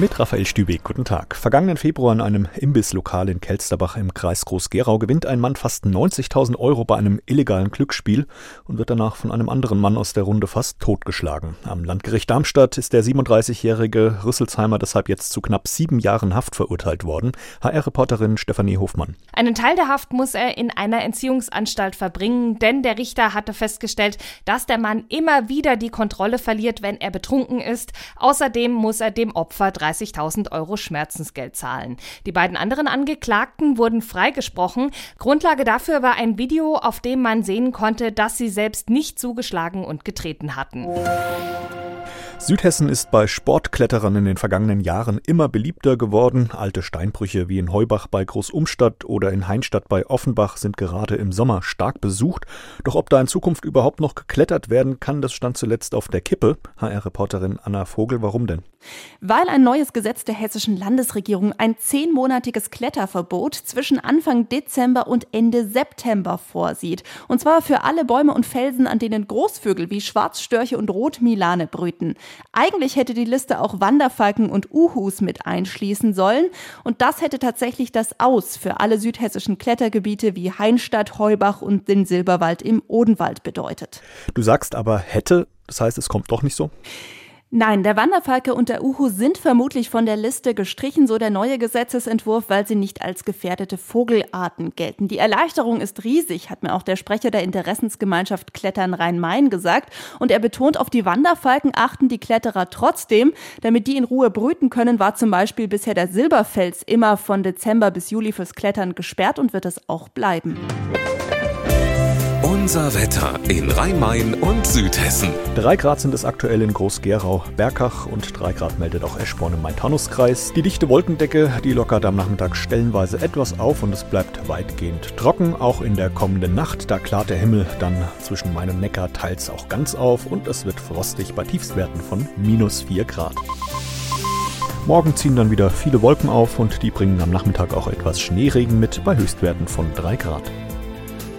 Mit Raphael Stübeck, guten Tag. Vergangenen Februar in einem Imbisslokal in Kelsterbach im Kreis Groß-Gerau gewinnt ein Mann fast 90.000 Euro bei einem illegalen Glücksspiel und wird danach von einem anderen Mann aus der Runde fast totgeschlagen. Am Landgericht Darmstadt ist der 37-jährige Rüsselsheimer deshalb jetzt zu knapp sieben Jahren Haft verurteilt worden. HR-Reporterin Stefanie Hofmann. Einen Teil der Haft muss er in einer Entziehungsanstalt verbringen, denn der Richter hatte festgestellt, dass der Mann immer wieder die Kontrolle verliert, wenn er betrunken ist. Außerdem muss er dem Opfer 30.000 Euro Schmerzensgeld zahlen. Die beiden anderen Angeklagten wurden freigesprochen. Grundlage dafür war ein Video, auf dem man sehen konnte, dass sie selbst nicht zugeschlagen und getreten hatten. Südhessen ist bei Sportkletterern in den vergangenen Jahren immer beliebter geworden. Alte Steinbrüche wie in Heubach bei Großumstadt oder in Heinstadt bei Offenbach sind gerade im Sommer stark besucht. Doch ob da in Zukunft überhaupt noch geklettert werden kann, das stand zuletzt auf der Kippe. HR-Reporterin Anna Vogel, warum denn? Weil ein neues Gesetz der hessischen Landesregierung ein zehnmonatiges Kletterverbot zwischen Anfang Dezember und Ende September vorsieht. Und zwar für alle Bäume und Felsen, an denen Großvögel wie Schwarzstörche und Rotmilane brüten. Eigentlich hätte die Liste auch Wanderfalken und Uhus mit einschließen sollen. Und das hätte tatsächlich das Aus für alle südhessischen Klettergebiete wie Heinstadt, Heubach und den Silberwald im Odenwald bedeutet. Du sagst aber hätte, das heißt, es kommt doch nicht so? Nein, der Wanderfalke und der Uhu sind vermutlich von der Liste gestrichen, so der neue Gesetzesentwurf, weil sie nicht als gefährdete Vogelarten gelten. Die Erleichterung ist riesig, hat mir auch der Sprecher der Interessensgemeinschaft Klettern Rhein-Main gesagt. Und er betont, auf die Wanderfalken achten die Kletterer trotzdem. Damit die in Ruhe brüten können, war zum Beispiel bisher der Silberfels immer von Dezember bis Juli fürs Klettern gesperrt und wird es auch bleiben. Unser Wetter in Rhein-Main und Südhessen. Drei Grad sind es aktuell in Groß-Gerau, Berkach und drei Grad meldet auch Eschborn im Main-Taunus-Kreis. Die dichte Wolkendecke, die lockert am Nachmittag stellenweise etwas auf und es bleibt weitgehend trocken. Auch in der kommenden Nacht, da klart der Himmel dann zwischen Main und Neckar teils auch ganz auf und es wird frostig bei Tiefstwerten von minus 4 Grad. Morgen ziehen dann wieder viele Wolken auf und die bringen am Nachmittag auch etwas Schneeregen mit bei Höchstwerten von 3 Grad.